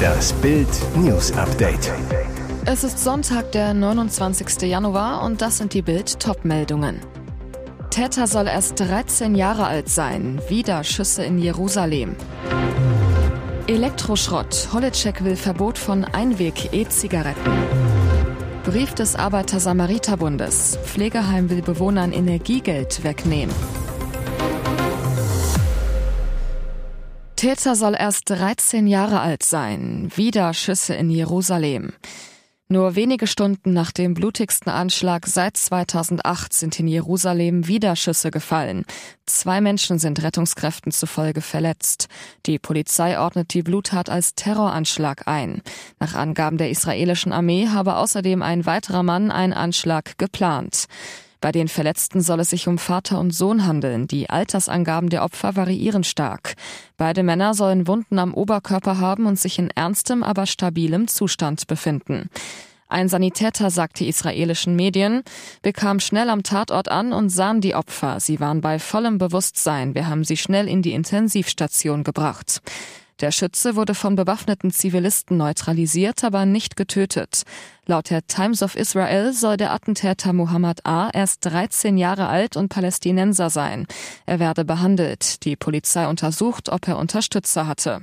Das Bild News Update. Es ist Sonntag, der 29. Januar und das sind die Bild Topmeldungen. Täter soll erst 13 Jahre alt sein. Wieder Schüsse in Jerusalem. Elektroschrott. Holleczek will Verbot von Einweg-E-Zigaretten. Brief des Arbeiter-Samariter-Bundes. Pflegeheim will Bewohnern Energiegeld wegnehmen. Täter soll erst 13 Jahre alt sein. Wieder Schüsse in Jerusalem. Nur wenige Stunden nach dem blutigsten Anschlag seit 2008 sind in Jerusalem wieder Schüsse gefallen. Zwei Menschen sind Rettungskräften zufolge verletzt. Die Polizei ordnet die Bluttat als Terroranschlag ein. Nach Angaben der israelischen Armee habe außerdem ein weiterer Mann einen Anschlag geplant. Bei den Verletzten soll es sich um Vater und Sohn handeln. Die Altersangaben der Opfer variieren stark. Beide Männer sollen Wunden am Oberkörper haben und sich in ernstem, aber stabilem Zustand befinden. Ein Sanitäter sagte israelischen Medien, bekam schnell am Tatort an und sahen die Opfer. Sie waren bei vollem Bewusstsein. Wir haben sie schnell in die Intensivstation gebracht. Der Schütze wurde von bewaffneten Zivilisten neutralisiert, aber nicht getötet. Laut der Times of Israel soll der Attentäter Muhammad A. erst 13 Jahre alt und Palästinenser sein. Er werde behandelt. Die Polizei untersucht, ob er Unterstützer hatte.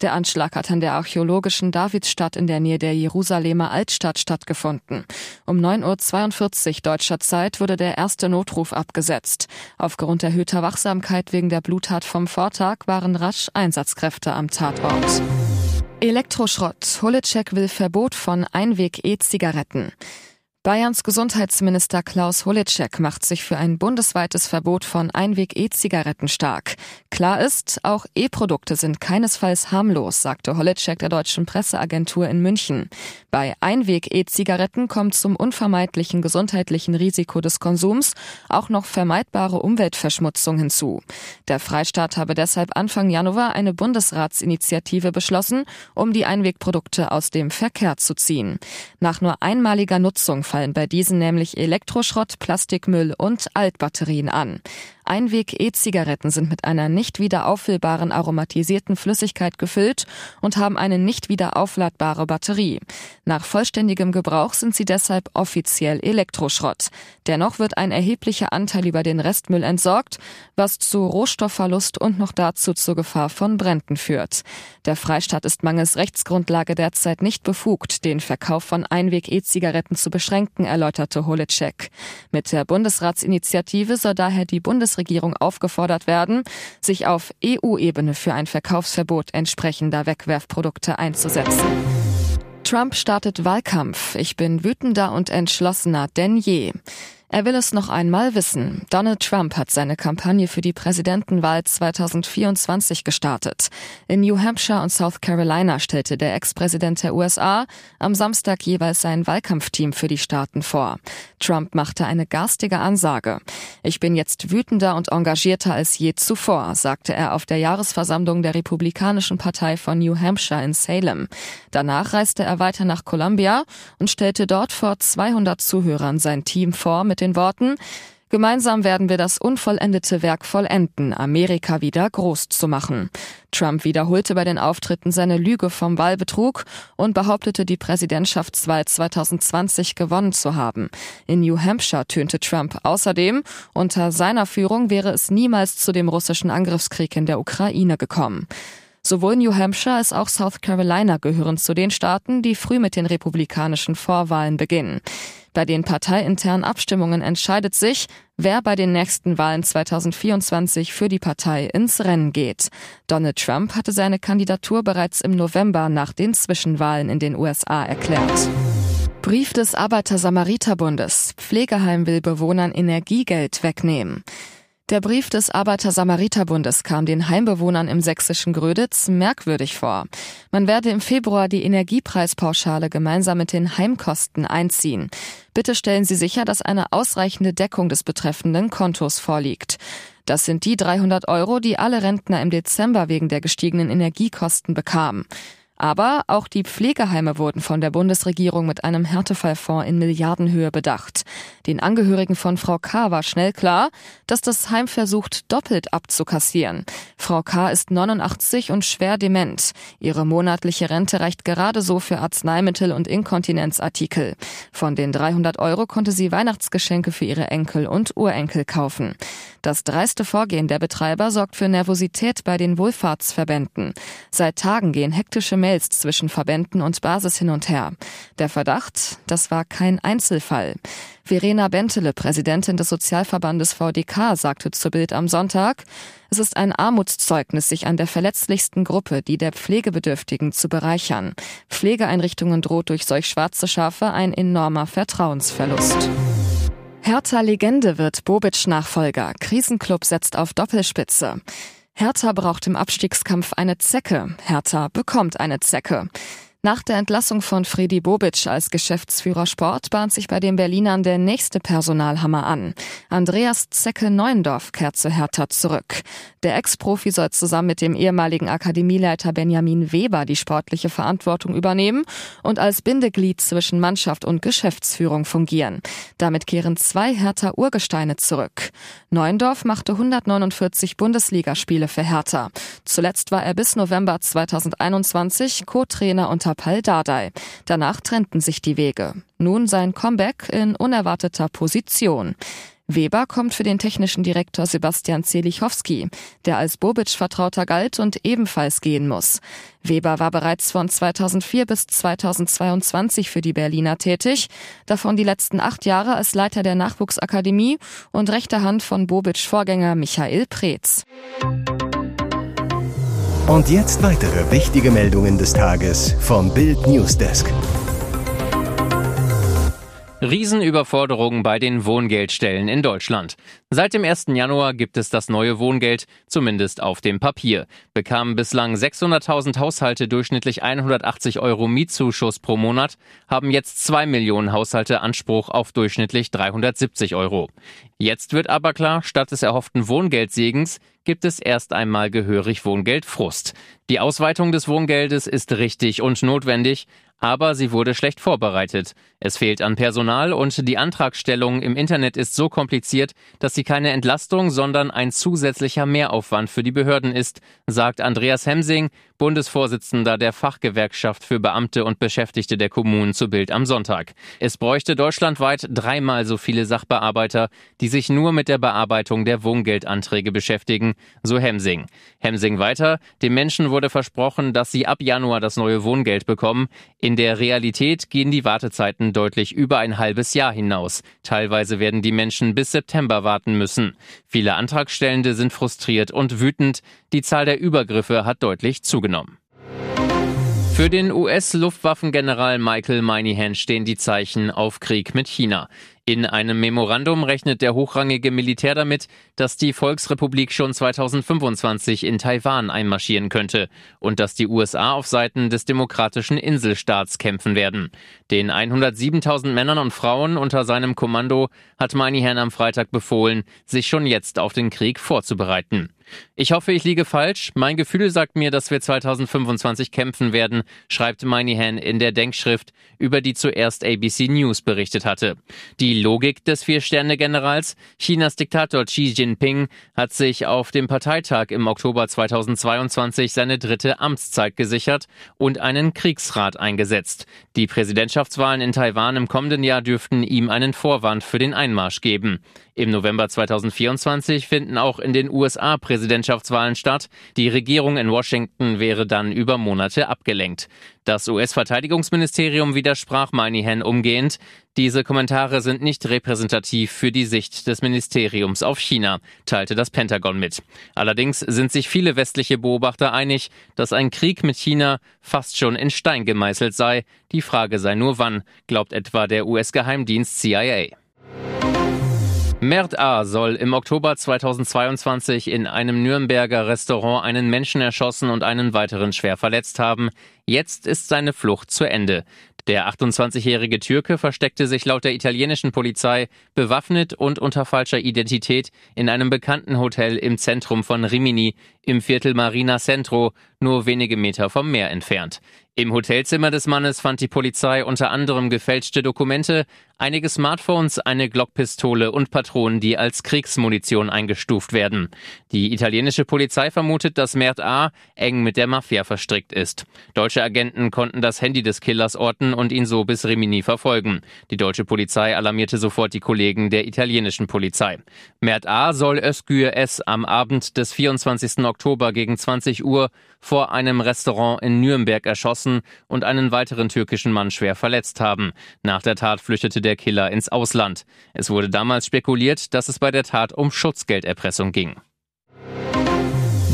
Der Anschlag hat an der archäologischen Davidsstadt in der Nähe der Jerusalemer Altstadt stattgefunden. Um 9.42 Uhr deutscher Zeit wurde der erste Notruf abgesetzt. Aufgrund erhöhter Wachsamkeit wegen der Bluttat vom Vortag waren rasch Einsatzkräfte am Tatort. Elektroschrott. Holecek will Verbot von Einweg-E-Zigaretten. Bayerns Gesundheitsminister Klaus Holicek macht sich für ein bundesweites Verbot von Einweg-E-Zigaretten stark. Klar ist, auch E-Produkte sind keinesfalls harmlos, sagte Holicek der deutschen Presseagentur in München. Bei Einweg-E-Zigaretten kommt zum unvermeidlichen gesundheitlichen Risiko des Konsums auch noch vermeidbare Umweltverschmutzung hinzu. Der Freistaat habe deshalb Anfang Januar eine Bundesratsinitiative beschlossen, um die Einwegprodukte aus dem Verkehr zu ziehen. Nach nur einmaliger Nutzung fallen bei diesen nämlich Elektroschrott, Plastikmüll und Altbatterien an. Einweg-E-Zigaretten sind mit einer nicht wieder auffüllbaren aromatisierten Flüssigkeit gefüllt und haben eine nicht wieder aufladbare Batterie. Nach vollständigem Gebrauch sind sie deshalb offiziell Elektroschrott. Dennoch wird ein erheblicher Anteil über den Restmüll entsorgt, was zu Rohstoffverlust und noch dazu zur Gefahr von Bränden führt. Der Freistaat ist mangels Rechtsgrundlage derzeit nicht befugt, den Verkauf von Einweg-E-Zigaretten zu beschränken, erläuterte Holecek. Mit der Bundesratsinitiative soll daher die Bundesregierung aufgefordert werden, sich auf EU-Ebene für ein Verkaufsverbot entsprechender Wegwerfprodukte einzusetzen. Trump startet Wahlkampf. Ich bin wütender und entschlossener denn je. Er will es noch einmal wissen. Donald Trump hat seine Kampagne für die Präsidentenwahl 2024 gestartet. In New Hampshire und South Carolina stellte der Ex-Präsident der USA am Samstag jeweils sein Wahlkampfteam für die Staaten vor. Trump machte eine garstige Ansage. Ich bin jetzt wütender und engagierter als je zuvor, sagte er auf der Jahresversammlung der Republikanischen Partei von New Hampshire in Salem. Danach reiste er weiter nach Columbia und stellte dort vor 200 Zuhörern sein Team vor mit den Worten Gemeinsam werden wir das unvollendete Werk vollenden, Amerika wieder groß zu machen. Trump wiederholte bei den Auftritten seine Lüge vom Wahlbetrug und behauptete, die Präsidentschaftswahl 2020 gewonnen zu haben. In New Hampshire tönte Trump außerdem, unter seiner Führung wäre es niemals zu dem russischen Angriffskrieg in der Ukraine gekommen. Sowohl New Hampshire als auch South Carolina gehören zu den Staaten, die früh mit den republikanischen Vorwahlen beginnen. Bei den parteiinternen Abstimmungen entscheidet sich, wer bei den nächsten Wahlen 2024 für die Partei ins Rennen geht. Donald Trump hatte seine Kandidatur bereits im November nach den Zwischenwahlen in den USA erklärt. Brief des Arbeiter-Samariter-Bundes. Pflegeheim will Bewohnern Energiegeld wegnehmen. Der Brief des Arbeiter-Samariter-Bundes kam den Heimbewohnern im sächsischen Gröditz merkwürdig vor. Man werde im Februar die Energiepreispauschale gemeinsam mit den Heimkosten einziehen. Bitte stellen Sie sicher, dass eine ausreichende Deckung des betreffenden Kontos vorliegt. Das sind die 300 Euro, die alle Rentner im Dezember wegen der gestiegenen Energiekosten bekamen. Aber auch die Pflegeheime wurden von der Bundesregierung mit einem Härtefallfonds in Milliardenhöhe bedacht. Den Angehörigen von Frau K. war schnell klar, dass das Heim versucht, doppelt abzukassieren. Frau K. ist 89 und schwer dement. Ihre monatliche Rente reicht gerade so für Arzneimittel und Inkontinenzartikel. Von den 300 Euro konnte sie Weihnachtsgeschenke für ihre Enkel und Urenkel kaufen. Das dreiste Vorgehen der Betreiber sorgt für Nervosität bei den Wohlfahrtsverbänden. Seit Tagen gehen hektische Mails zwischen Verbänden und Basis hin und her. Der Verdacht, das war kein Einzelfall. Verena Bentele, Präsidentin des Sozialverbandes VDK, sagte zu Bild am Sonntag, es ist ein Armutszeugnis, sich an der verletzlichsten Gruppe, die der Pflegebedürftigen, zu bereichern. Pflegeeinrichtungen droht durch solch schwarze Schafe ein enormer Vertrauensverlust. Hertha Legende wird Bobic Nachfolger. Krisenclub setzt auf Doppelspitze. Hertha braucht im Abstiegskampf eine Zecke. Hertha bekommt eine Zecke. Nach der Entlassung von Fredi Bobic als Geschäftsführer Sport bahnt sich bei den Berlinern der nächste Personalhammer an. Andreas Zecke Neuendorf kehrt zu Hertha zurück. Der Ex-Profi soll zusammen mit dem ehemaligen Akademieleiter Benjamin Weber die sportliche Verantwortung übernehmen und als Bindeglied zwischen Mannschaft und Geschäftsführung fungieren. Damit kehren zwei Hertha Urgesteine zurück. Neuendorf machte 149 Bundesligaspiele für Hertha. Zuletzt war er bis November 2021 Co-Trainer unter Tapal Dardai. Danach trennten sich die Wege. Nun sein Comeback in unerwarteter Position. Weber kommt für den technischen Direktor Sebastian Zelichowski, der als Bobic-Vertrauter galt und ebenfalls gehen muss. Weber war bereits von 2004 bis 2022 für die Berliner tätig, davon die letzten acht Jahre als Leiter der Nachwuchsakademie und rechter Hand von Bobic-Vorgänger Michael Preetz. Und jetzt weitere wichtige Meldungen des Tages vom Bild Newsdesk. Riesenüberforderungen bei den Wohngeldstellen in Deutschland. Seit dem 1. Januar gibt es das neue Wohngeld, zumindest auf dem Papier. Bekamen bislang 600.000 Haushalte durchschnittlich 180 Euro Mietzuschuss pro Monat, haben jetzt zwei Millionen Haushalte Anspruch auf durchschnittlich 370 Euro. Jetzt wird aber klar, statt des erhofften Wohngeldsegens gibt es erst einmal gehörig Wohngeldfrust. Die Ausweitung des Wohngeldes ist richtig und notwendig, aber sie wurde schlecht vorbereitet. Es fehlt an Personal und die Antragstellung im Internet ist so kompliziert, dass sie keine Entlastung, sondern ein zusätzlicher Mehraufwand für die Behörden ist, sagt Andreas Hemsing, Bundesvorsitzender der Fachgewerkschaft für Beamte und Beschäftigte der Kommunen zu Bild am Sonntag. Es bräuchte deutschlandweit dreimal so viele Sachbearbeiter, die sich nur mit der Bearbeitung der Wohngeldanträge beschäftigen, so Hemsing. Hemsing weiter, den Menschen wurde versprochen, dass sie ab Januar das neue Wohngeld bekommen. In der Realität gehen die Wartezeiten deutlich über ein halbes Jahr hinaus. Teilweise werden die Menschen bis September warten müssen. Viele Antragstellende sind frustriert und wütend. Die Zahl der Übergriffe hat deutlich zugenommen. Für den US-Luftwaffengeneral Michael Moynihan stehen die Zeichen auf Krieg mit China. In einem Memorandum rechnet der hochrangige Militär damit, dass die Volksrepublik schon 2025 in Taiwan einmarschieren könnte und dass die USA auf Seiten des demokratischen Inselstaats kämpfen werden. Den 107.000 Männern und Frauen unter seinem Kommando hat Moynihan am Freitag befohlen, sich schon jetzt auf den Krieg vorzubereiten. Ich hoffe, ich liege falsch. Mein Gefühl sagt mir, dass wir 2025 kämpfen werden, schreibt Moynihan in der Denkschrift, über die zuerst ABC News berichtet hatte. Die Logik des Vier-Sterne-Generals. Chinas Diktator Xi Jinping hat sich auf dem Parteitag im Oktober 2022 seine dritte Amtszeit gesichert und einen Kriegsrat eingesetzt. Die Präsidentschaftswahlen in Taiwan im kommenden Jahr dürften ihm einen Vorwand für den Einmarsch geben. Im November 2024 finden auch in den USA Präsidentschaftswahlen statt. Die Regierung in Washington wäre dann über Monate abgelenkt. Das US-Verteidigungsministerium widersprach Moynihan umgehend. Diese Kommentare sind nicht repräsentativ für die Sicht des Ministeriums auf China, teilte das Pentagon mit. Allerdings sind sich viele westliche Beobachter einig, dass ein Krieg mit China fast schon in Stein gemeißelt sei. Die Frage sei nur wann, glaubt etwa der US-Geheimdienst CIA. Mert A. soll im Oktober 2022 in einem Nürnberger Restaurant einen Menschen erschossen und einen weiteren schwer verletzt haben. Jetzt ist seine Flucht zu Ende. Der 28-jährige Türke versteckte sich laut der italienischen Polizei bewaffnet und unter falscher Identität in einem bekannten Hotel im Zentrum von Rimini im Viertel Marina Centro, nur wenige Meter vom Meer entfernt. Im Hotelzimmer des Mannes fand die Polizei unter anderem gefälschte Dokumente, einige Smartphones, eine Glockpistole und Patronen, die als Kriegsmunition eingestuft werden. Die italienische Polizei vermutet, dass Mert A. eng mit der Mafia verstrickt ist. Deutsche Agenten konnten das Handy des Killers orten und ihn so bis Rimini verfolgen. Die deutsche Polizei alarmierte sofort die Kollegen der italienischen Polizei. Mert A. soll Özgür S. am Abend des 24. Oktober gegen 20 Uhr vor einem Restaurant in Nürnberg erschossen und einen weiteren türkischen Mann schwer verletzt haben. Nach der Tat flüchtete der Killer ins Ausland. Es wurde damals spekuliert, dass es bei der Tat um Schutzgelderpressung ging.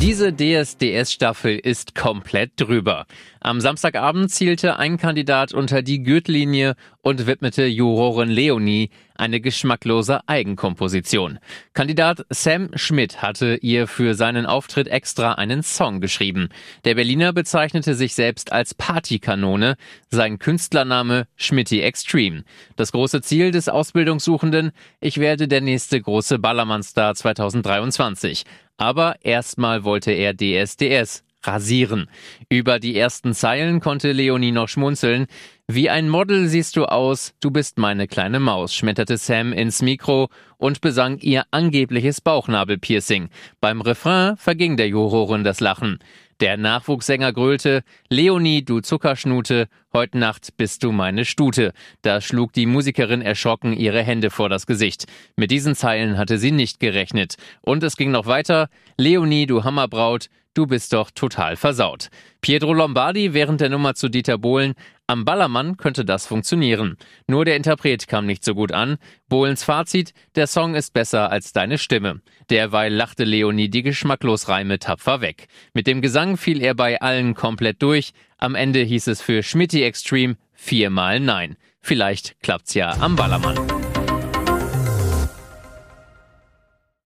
Diese DSDS-Staffel ist komplett drüber. Am Samstagabend zielte ein Kandidat unter die Gürtellinie und widmete Jurorin Leonie eine geschmacklose Eigenkomposition. Kandidat Sam Schmidt hatte ihr für seinen Auftritt extra einen Song geschrieben. Der Berliner bezeichnete sich selbst als Partykanone, sein Künstlername Schmitty Extreme. Das große Ziel des Ausbildungssuchenden, ich werde der nächste große Ballermann-Star 2023. Aber erstmal wollte er DSDS rasieren. Über die ersten Zeilen konnte Leonie noch schmunzeln. Wie ein Model siehst du aus, du bist meine kleine Maus, schmetterte Sam ins Mikro und besang ihr angebliches Bauchnabelpiercing. Beim Refrain verging der Jurorin das Lachen. Der Nachwuchssänger grölte, Leonie, du Zuckerschnute, heut Nacht bist du meine Stute. Da schlug die Musikerin erschrocken ihre Hände vor das Gesicht. Mit diesen Zeilen hatte sie nicht gerechnet. Und es ging noch weiter, Leonie, du Hammerbraut, du bist doch total versaut. Pietro Lombardi während der Nummer zu Dieter Bohlen, am Ballermann könnte das funktionieren. Nur der Interpret kam nicht so gut an. Bohlens Fazit, der Song ist besser als deine Stimme. Derweil lachte Leonie die geschmacklos Reime tapfer weg. Mit dem Gesang fiel er bei allen komplett durch. Am Ende hieß es für Schmitty Extreme viermal Nein. Vielleicht klappt's ja am Ballermann.